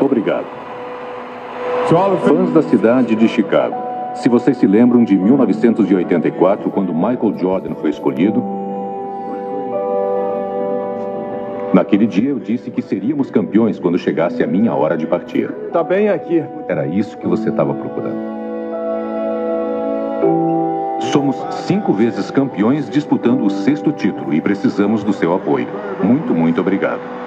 Obrigado. Fãs da cidade de Chicago, se vocês se lembram de 1984, quando Michael Jordan foi escolhido, Naquele dia eu disse que seríamos campeões quando chegasse a minha hora de partir. Tá bem aqui. Era isso que você estava procurando. Somos cinco vezes campeões disputando o sexto título e precisamos do seu apoio. Muito, muito obrigado.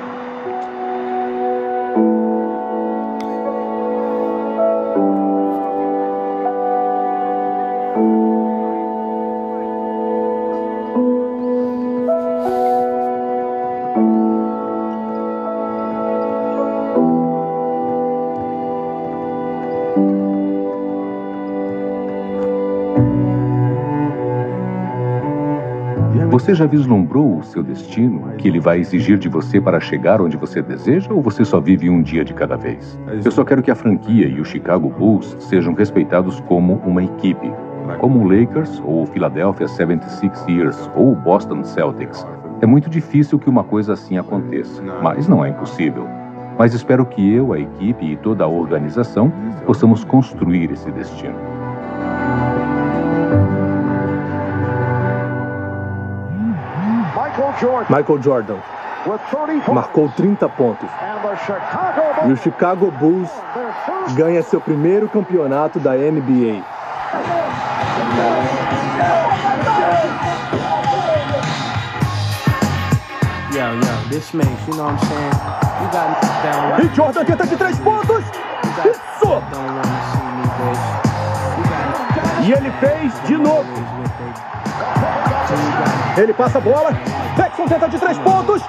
Você já vislumbrou o seu destino, que ele vai exigir de você para chegar onde você deseja, ou você só vive um dia de cada vez? Eu só quero que a franquia e o Chicago Bulls sejam respeitados como uma equipe, como o Lakers ou o Philadelphia 76ers ou o Boston Celtics. É muito difícil que uma coisa assim aconteça, mas não é impossível. Mas espero que eu, a equipe e toda a organização possamos construir esse destino. Michael Jordan marcou 30 pontos. E o Chicago Bulls ganha seu primeiro campeonato da NBA. E Jordan tenta de três pontos. Isso! E ele fez de novo. Ele passa a bola. Jackson tenta de três pontos.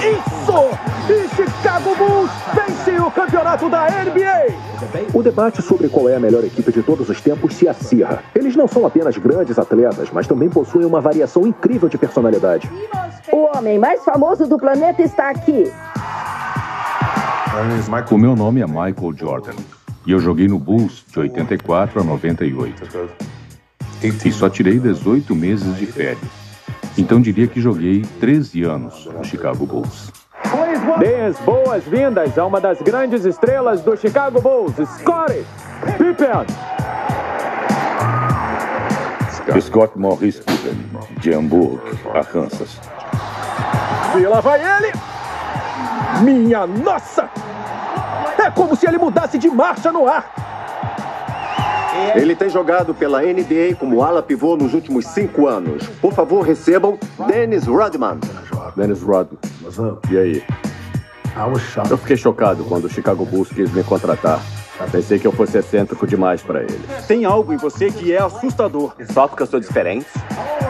Isso! E Chicago Bulls vence o campeonato da NBA. O debate sobre qual é a melhor equipe de todos os tempos se acirra. Eles não são apenas grandes atletas, mas também possuem uma variação incrível de personalidade. O homem mais famoso do planeta está aqui. O meu nome é Michael Jordan. E eu joguei no Bulls de 84 a 98. E só tirei 18 meses de férias. Então diria que joguei 13 anos no Chicago Bulls. Dê as boas-vindas a uma das grandes estrelas do Chicago Bulls, Scottie Pippen. Scott Morris Pippen, de Hamburgo, Arkansas. E lá vai ele! Minha nossa! É como se ele mudasse de marcha no ar! Ele tem jogado pela NBA como ala pivô nos últimos cinco anos. Por favor, recebam Dennis Rodman. Dennis Rodman. E aí? Eu fiquei chocado quando o Chicago Bulls quis me contratar. Pensei que eu fosse excêntrico demais para ele. Tem algo em você que é assustador. Só porque eu sou diferente?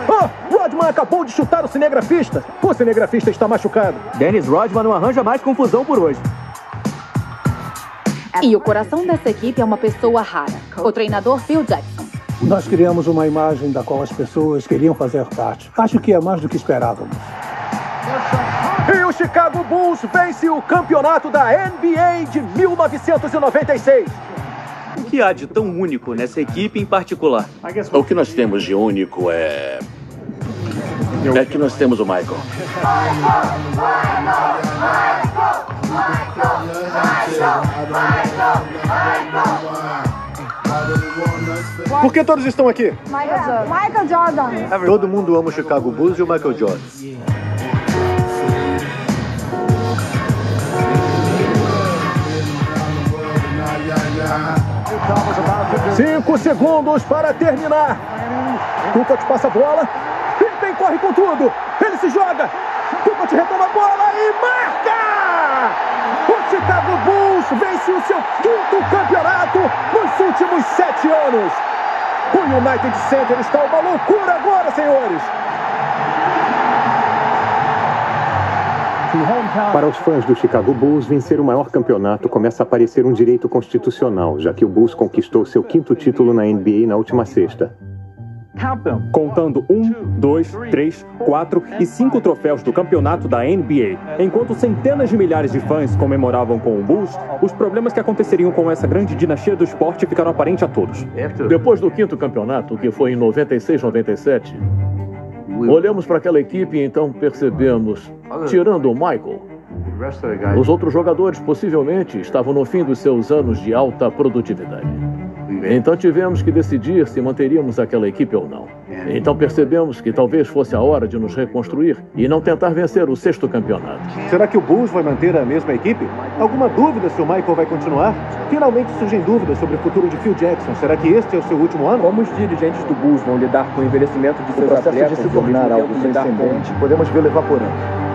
Oh, Rodman acabou de chutar o cinegrafista. O cinegrafista está machucado. Dennis Rodman não arranja mais confusão por hoje. E o coração dessa equipe é uma pessoa rara, o treinador Phil Jackson. Nós criamos uma imagem da qual as pessoas queriam fazer parte. Acho que é mais do que esperávamos. E o Chicago Bulls vence o campeonato da NBA de 1996. O que há de tão único nessa equipe em particular? O que nós temos de único é. É que nós temos o Michael. Por que todos estão aqui? Michael Jordan. Michael Jordan. Todo mundo ama o Chicago Bulls e o Michael Jordan. Cinco segundos para terminar. Kukoc passa a bola. Pippen corre com tudo. Ele se joga. Kukoc retoma a bola e marca! O Chicago Bulls vence o seu quinto campeonato nos últimos sete anos. United Center está uma loucura agora, senhores. Para os fãs do Chicago Bulls, vencer o maior campeonato começa a parecer um direito constitucional, já que o Bulls conquistou seu quinto título na NBA na última sexta. Contando um, dois, três, quatro e cinco troféus do campeonato da NBA. Enquanto centenas de milhares de fãs comemoravam com o Bulls, os problemas que aconteceriam com essa grande dinastia do esporte ficaram aparentes a todos. Depois do quinto campeonato, que foi em 96-97, olhamos para aquela equipe e então percebemos, tirando o Michael, Os outros jogadores possivelmente estavam no fim dos seus anos de alta produtividade. Então tivemos que decidir se manteríamos aquela equipe ou não. Então percebemos que talvez fosse a hora de nos reconstruir e não tentar vencer o sexto campeonato. Será que o Bulls vai manter a mesma equipe? Alguma dúvida se o Michael vai continuar? Finalmente surgem dúvidas sobre o futuro de Phil Jackson. Será que este é o seu último ano? Como os dirigentes do Bulls vão lidar com o envelhecimento de seus o processo atletas de se tornar algo transcendente, podemos vê-lo evaporando.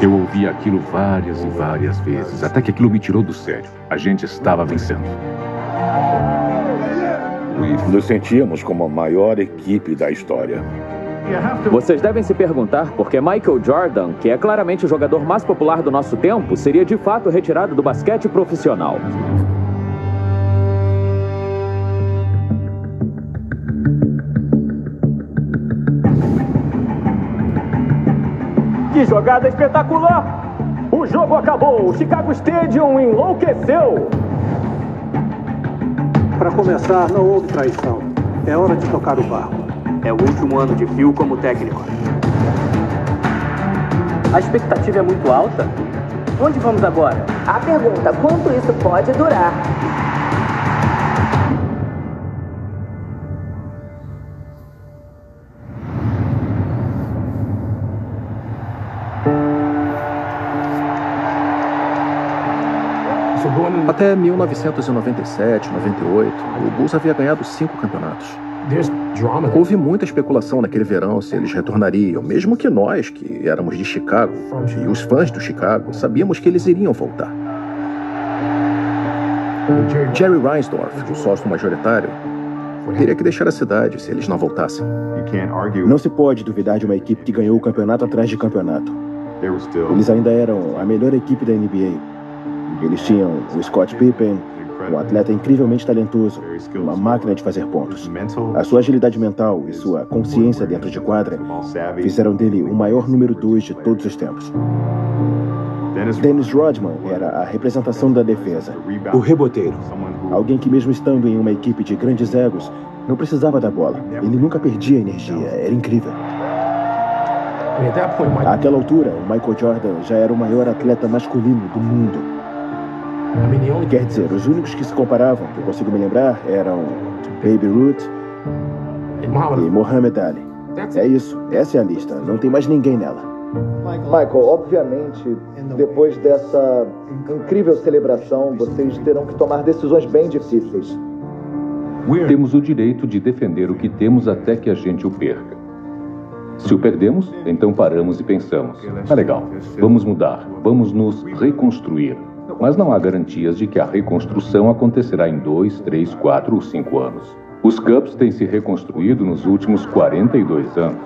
Eu ouvi aquilo várias e várias vezes, até que aquilo me tirou do sério. A gente estava vencendo. Nos sentíamos como a maior equipe da história. Vocês devem se perguntar por que Michael Jordan, que é claramente o jogador mais popular do nosso tempo, seria de fato retirado do basquete profissional. Que jogada espetacular! O jogo acabou. O Chicago Stadium enlouqueceu. Para começar, não houve traição. É hora de tocar o barco. É o último ano de Phil como técnico. A expectativa é muito alta? Onde vamos agora? A pergunta, quanto isso pode durar? Até 1997, 98, o Bulls havia ganhado cinco campeonatos. Houve muita especulação naquele verão se eles retornariam, mesmo que nós, que éramos de Chicago, e os fãs do Chicago, sabíamos que eles iriam voltar. Jerry Reinsdorf, o sócio majoritário, teria que deixar a cidade se eles não voltassem. Não se pode duvidar de uma equipe que ganhou o campeonato atrás de campeonato. Eles ainda eram a melhor equipe da NBA. Eles tinham o Scott Pippen, um atleta incrivelmente talentoso, uma máquina de fazer pontos. A sua agilidade mental e sua consciência dentro de quadra fizeram dele o maior número 2 de todos os tempos. Dennis Rodman era a representação da defesa, o reboteiro. Alguém que, mesmo estando em uma equipe de grandes egos, não precisava da bola. Ele nunca perdia energia, era incrível. Àquela altura, o Michael Jordan já era o maior atleta masculino do mundo. Quer dizer, os únicos que se comparavam, que eu consigo me lembrar, eram Baby Ruth e Muhammad Ali. É isso, essa é a lista, não tem mais ninguém nela. Michael, obviamente, depois dessa incrível celebração, vocês terão que tomar decisões bem difíceis. Temos o direito de defender o que temos até que a gente o perca. Se o perdemos, então paramos e pensamos: ah, legal, vamos mudar, vamos nos reconstruir. Mas não há garantias de que a reconstrução acontecerá em dois, três, quatro ou cinco anos. Os Cubs têm se reconstruído nos últimos 42 anos.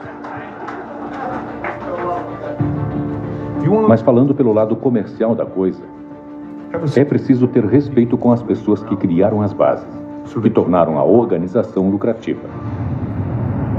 Mas falando pelo lado comercial da coisa, é preciso ter respeito com as pessoas que criaram as bases, que tornaram a organização lucrativa.